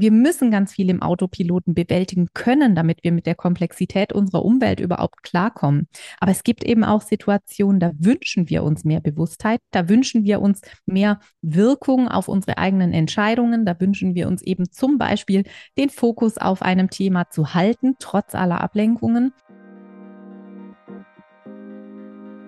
wir müssen ganz viel im Autopiloten bewältigen können, damit wir mit der Komplexität unserer Umwelt überhaupt klarkommen. Aber es gibt eben auch Situationen, da wünschen wir uns mehr Bewusstheit, da wünschen wir uns mehr Wirkung auf unsere eigenen Entscheidungen, da wünschen wir uns eben zum Beispiel den Fokus auf einem Thema zu halten, trotz aller Ablenkungen.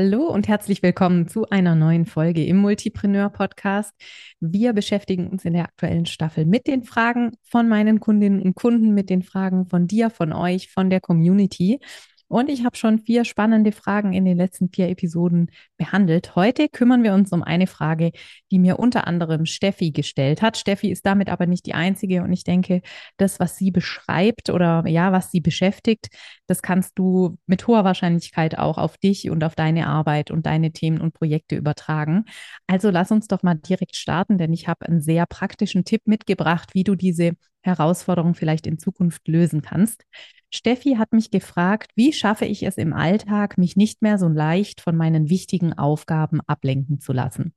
Hallo und herzlich willkommen zu einer neuen Folge im Multipreneur Podcast. Wir beschäftigen uns in der aktuellen Staffel mit den Fragen von meinen Kundinnen und Kunden, mit den Fragen von dir, von euch, von der Community. Und ich habe schon vier spannende Fragen in den letzten vier Episoden behandelt. Heute kümmern wir uns um eine Frage, die mir unter anderem Steffi gestellt hat. Steffi ist damit aber nicht die einzige und ich denke, das, was sie beschreibt oder ja, was sie beschäftigt, das kannst du mit hoher Wahrscheinlichkeit auch auf dich und auf deine Arbeit und deine Themen und Projekte übertragen. Also lass uns doch mal direkt starten, denn ich habe einen sehr praktischen Tipp mitgebracht, wie du diese Herausforderung vielleicht in Zukunft lösen kannst. Steffi hat mich gefragt, wie schaffe ich es im Alltag, mich nicht mehr so leicht von meinen wichtigen Aufgaben ablenken zu lassen.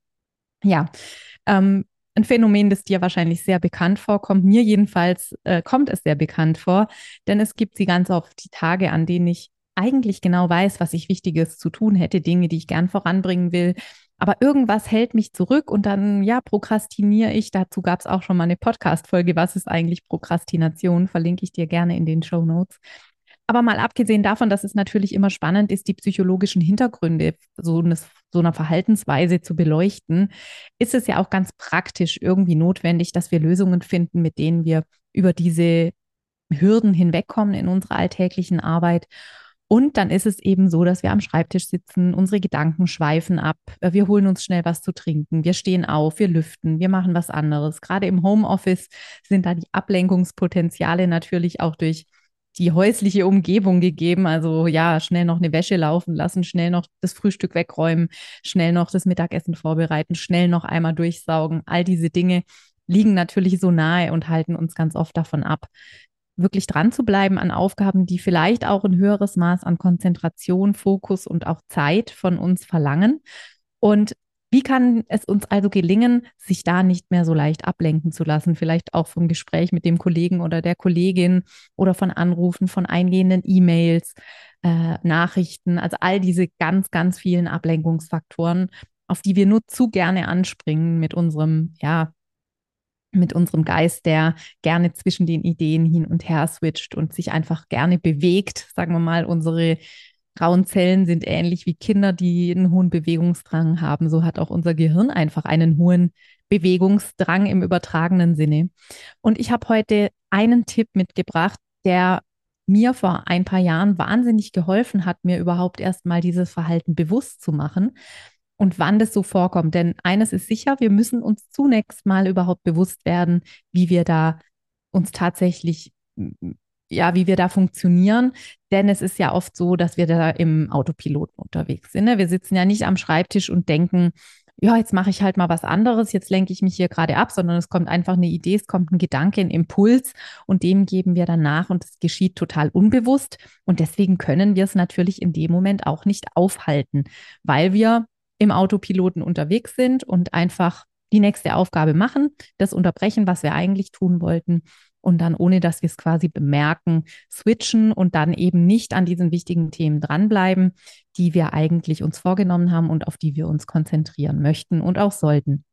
Ja, ähm, ein Phänomen, das dir wahrscheinlich sehr bekannt vorkommt. Mir jedenfalls äh, kommt es sehr bekannt vor, denn es gibt sie ganz oft die Tage, an denen ich eigentlich genau weiß, was ich Wichtiges zu tun hätte, Dinge, die ich gern voranbringen will, aber irgendwas hält mich zurück und dann, ja, prokrastiniere ich. Dazu gab es auch schon mal eine Podcast-Folge. Was ist eigentlich Prokrastination? Verlinke ich dir gerne in den Show Notes. Aber mal abgesehen davon, dass es natürlich immer spannend ist, die psychologischen Hintergründe so, eines, so einer Verhaltensweise zu beleuchten, ist es ja auch ganz praktisch irgendwie notwendig, dass wir Lösungen finden, mit denen wir über diese Hürden hinwegkommen in unserer alltäglichen Arbeit und dann ist es eben so, dass wir am Schreibtisch sitzen, unsere Gedanken schweifen ab, äh, wir holen uns schnell was zu trinken, wir stehen auf, wir lüften, wir machen was anderes. Gerade im Homeoffice sind da die Ablenkungspotenziale natürlich auch durch die häusliche Umgebung gegeben. Also ja, schnell noch eine Wäsche laufen lassen, schnell noch das Frühstück wegräumen, schnell noch das Mittagessen vorbereiten, schnell noch einmal durchsaugen. All diese Dinge liegen natürlich so nahe und halten uns ganz oft davon ab, wirklich dran zu bleiben an Aufgaben, die vielleicht auch ein höheres Maß an Konzentration, Fokus und auch Zeit von uns verlangen. Und wie kann es uns also gelingen, sich da nicht mehr so leicht ablenken zu lassen? Vielleicht auch vom Gespräch mit dem Kollegen oder der Kollegin oder von Anrufen, von eingehenden E-Mails, äh, Nachrichten, also all diese ganz, ganz vielen Ablenkungsfaktoren, auf die wir nur zu gerne anspringen mit unserem, ja, mit unserem Geist, der gerne zwischen den Ideen hin und her switcht und sich einfach gerne bewegt. Sagen wir mal, unsere grauen Zellen sind ähnlich wie Kinder, die einen hohen Bewegungsdrang haben. So hat auch unser Gehirn einfach einen hohen Bewegungsdrang im übertragenen Sinne. Und ich habe heute einen Tipp mitgebracht, der mir vor ein paar Jahren wahnsinnig geholfen hat, mir überhaupt erst mal dieses Verhalten bewusst zu machen und wann das so vorkommt. Denn eines ist sicher, wir müssen uns zunächst mal überhaupt bewusst werden, wie wir da uns tatsächlich, ja, wie wir da funktionieren. Denn es ist ja oft so, dass wir da im Autopiloten unterwegs sind. Ne? Wir sitzen ja nicht am Schreibtisch und denken, ja, jetzt mache ich halt mal was anderes, jetzt lenke ich mich hier gerade ab, sondern es kommt einfach eine Idee, es kommt ein Gedanke, ein Impuls und dem geben wir dann nach und es geschieht total unbewusst und deswegen können wir es natürlich in dem Moment auch nicht aufhalten, weil wir im Autopiloten unterwegs sind und einfach die nächste Aufgabe machen, das unterbrechen, was wir eigentlich tun wollten und dann, ohne dass wir es quasi bemerken, switchen und dann eben nicht an diesen wichtigen Themen dranbleiben, die wir eigentlich uns vorgenommen haben und auf die wir uns konzentrieren möchten und auch sollten.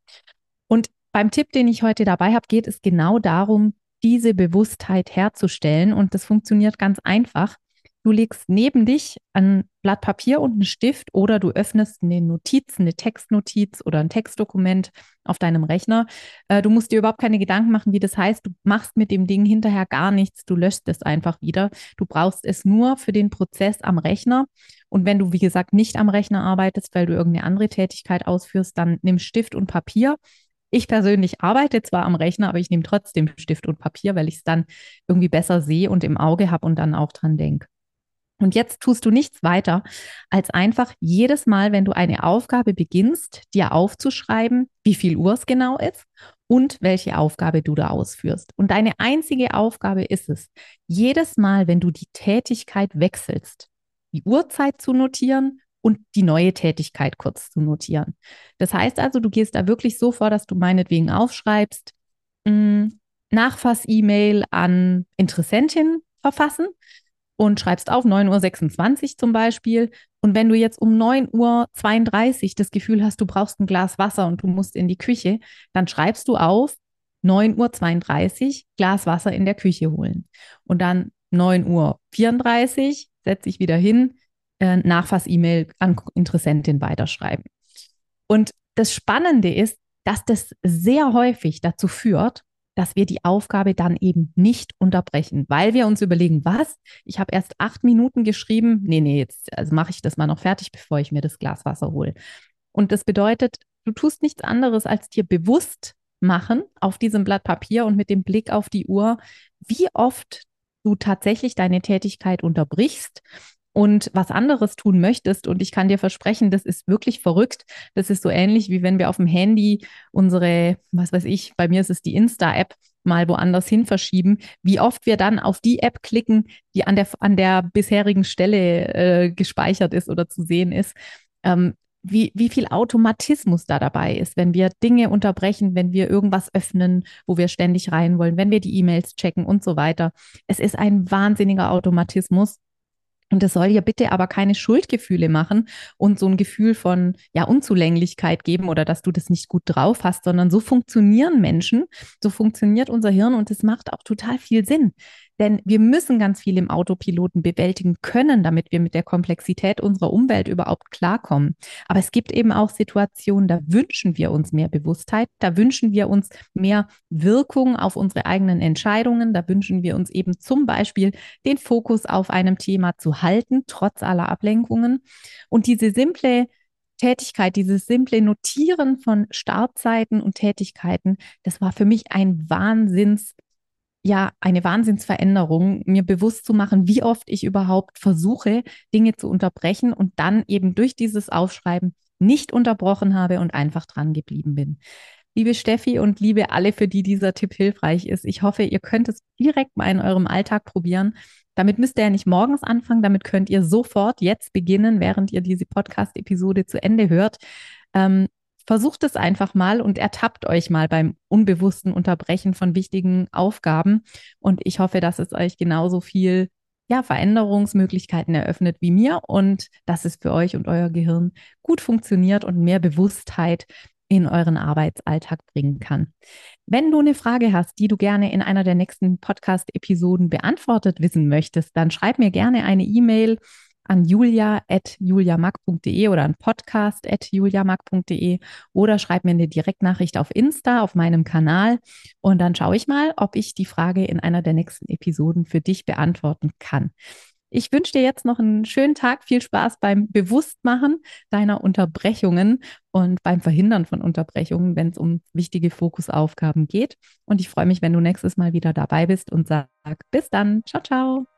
Und beim Tipp, den ich heute dabei habe, geht es genau darum, diese Bewusstheit herzustellen. Und das funktioniert ganz einfach. Du legst neben dich ein Blatt Papier und einen Stift oder du öffnest eine Notiz, eine Textnotiz oder ein Textdokument auf deinem Rechner. Äh, du musst dir überhaupt keine Gedanken machen, wie das heißt. Du machst mit dem Ding hinterher gar nichts. Du löscht es einfach wieder. Du brauchst es nur für den Prozess am Rechner. Und wenn du, wie gesagt, nicht am Rechner arbeitest, weil du irgendeine andere Tätigkeit ausführst, dann nimm Stift und Papier. Ich persönlich arbeite zwar am Rechner, aber ich nehme trotzdem Stift und Papier, weil ich es dann irgendwie besser sehe und im Auge habe und dann auch dran denke. Und jetzt tust du nichts weiter, als einfach jedes Mal, wenn du eine Aufgabe beginnst, dir aufzuschreiben, wie viel Uhr es genau ist und welche Aufgabe du da ausführst. Und deine einzige Aufgabe ist es, jedes Mal, wenn du die Tätigkeit wechselst, die Uhrzeit zu notieren und die neue Tätigkeit kurz zu notieren. Das heißt also, du gehst da wirklich so vor, dass du meinetwegen aufschreibst, mm, Nachfass-E-Mail an Interessentin verfassen und schreibst auf 9.26 Uhr zum Beispiel. Und wenn du jetzt um 9.32 Uhr das Gefühl hast, du brauchst ein Glas Wasser und du musst in die Küche, dann schreibst du auf 9.32 Uhr Glas Wasser in der Küche holen. Und dann 9.34 Uhr setze ich wieder hin, äh, Nachfass-E-Mail an Interessentin weiterschreiben. Und das Spannende ist, dass das sehr häufig dazu führt, dass wir die Aufgabe dann eben nicht unterbrechen, weil wir uns überlegen, was? Ich habe erst acht Minuten geschrieben. Nee, nee, jetzt also mache ich das mal noch fertig, bevor ich mir das Glas Wasser hole. Und das bedeutet, du tust nichts anderes, als dir bewusst machen auf diesem Blatt Papier und mit dem Blick auf die Uhr, wie oft du tatsächlich deine Tätigkeit unterbrichst und was anderes tun möchtest. Und ich kann dir versprechen, das ist wirklich verrückt. Das ist so ähnlich, wie wenn wir auf dem Handy unsere, was weiß ich, bei mir ist es die Insta-App, mal woanders hin verschieben, wie oft wir dann auf die App klicken, die an der, an der bisherigen Stelle äh, gespeichert ist oder zu sehen ist. Ähm, wie, wie viel Automatismus da dabei ist, wenn wir Dinge unterbrechen, wenn wir irgendwas öffnen, wo wir ständig rein wollen, wenn wir die E-Mails checken und so weiter. Es ist ein wahnsinniger Automatismus. Und das soll ja bitte aber keine Schuldgefühle machen und so ein Gefühl von ja Unzulänglichkeit geben oder dass du das nicht gut drauf hast, sondern so funktionieren Menschen, so funktioniert unser Hirn und es macht auch total viel Sinn. Denn wir müssen ganz viel im Autopiloten bewältigen können, damit wir mit der Komplexität unserer Umwelt überhaupt klarkommen. Aber es gibt eben auch Situationen, da wünschen wir uns mehr Bewusstheit, da wünschen wir uns mehr Wirkung auf unsere eigenen Entscheidungen, da wünschen wir uns eben zum Beispiel den Fokus auf einem Thema zu halten, trotz aller Ablenkungen. Und diese simple Tätigkeit, dieses simple Notieren von Startzeiten und Tätigkeiten, das war für mich ein Wahnsinns ja eine Wahnsinnsveränderung, mir bewusst zu machen, wie oft ich überhaupt versuche, Dinge zu unterbrechen und dann eben durch dieses Aufschreiben nicht unterbrochen habe und einfach dran geblieben bin. Liebe Steffi und liebe alle, für die dieser Tipp hilfreich ist, ich hoffe, ihr könnt es direkt mal in eurem Alltag probieren. Damit müsst ihr ja nicht morgens anfangen, damit könnt ihr sofort jetzt beginnen, während ihr diese Podcast-Episode zu Ende hört. Ähm, Versucht es einfach mal und ertappt euch mal beim unbewussten Unterbrechen von wichtigen Aufgaben. Und ich hoffe, dass es euch genauso viel ja, Veränderungsmöglichkeiten eröffnet wie mir und dass es für euch und euer Gehirn gut funktioniert und mehr Bewusstheit in euren Arbeitsalltag bringen kann. Wenn du eine Frage hast, die du gerne in einer der nächsten Podcast-Episoden beantwortet wissen möchtest, dann schreib mir gerne eine E-Mail an julia.juliamack.de oder an podcast.juliamack.de oder schreib mir eine Direktnachricht auf Insta, auf meinem Kanal und dann schaue ich mal, ob ich die Frage in einer der nächsten Episoden für dich beantworten kann. Ich wünsche dir jetzt noch einen schönen Tag, viel Spaß beim Bewusstmachen deiner Unterbrechungen und beim Verhindern von Unterbrechungen, wenn es um wichtige Fokusaufgaben geht. Und ich freue mich, wenn du nächstes Mal wieder dabei bist und sag bis dann. Ciao, ciao.